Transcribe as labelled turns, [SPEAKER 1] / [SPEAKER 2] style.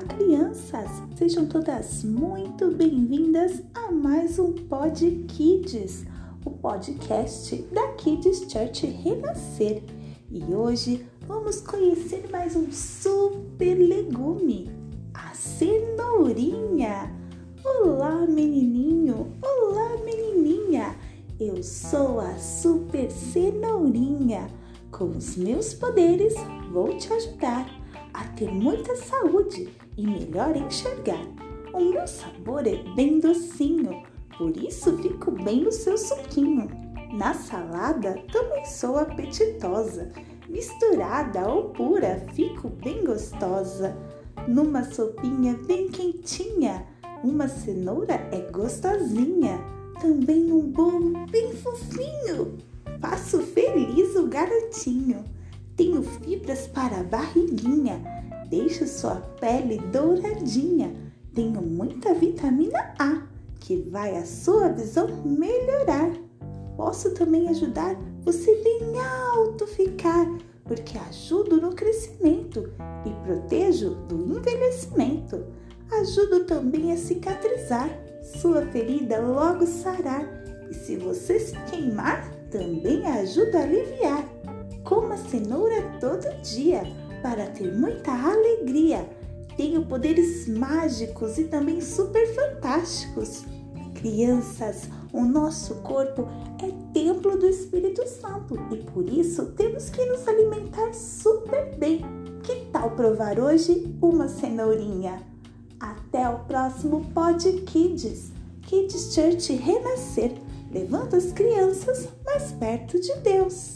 [SPEAKER 1] crianças! Sejam todas muito bem-vindas a mais um Pod Kids, o podcast da Kids Church Renascer. E hoje vamos conhecer mais um super legume, a cenourinha. Olá, menininho! Olá, menininha! Eu sou a super cenourinha. Com os meus poderes, vou te ajudar a ter muita saúde e melhor enxergar. O meu sabor é bem docinho, por isso fico bem no seu suquinho. Na salada também sou apetitosa, misturada ou pura, fico bem gostosa. Numa sopinha bem quentinha, uma cenoura é gostosinha. Também num bolo bem fofinho, faço feliz o garotinho. Tenho fibras para a barriguinha, deixo sua pele douradinha. Tenho muita vitamina A, que vai a sua visão melhorar. Posso também ajudar você bem alto ficar, porque ajudo no crescimento e protejo do envelhecimento. Ajudo também a cicatrizar, sua ferida logo sarar. E se você se queimar, também ajuda a aliviar. Cenoura todo dia para ter muita alegria. Tenho poderes mágicos e também super fantásticos. Crianças, o nosso corpo é templo do Espírito Santo e por isso temos que nos alimentar super bem. Que tal provar hoje uma cenourinha? Até o próximo Pod Kids, Kids Church Renascer, levando as crianças mais perto de Deus.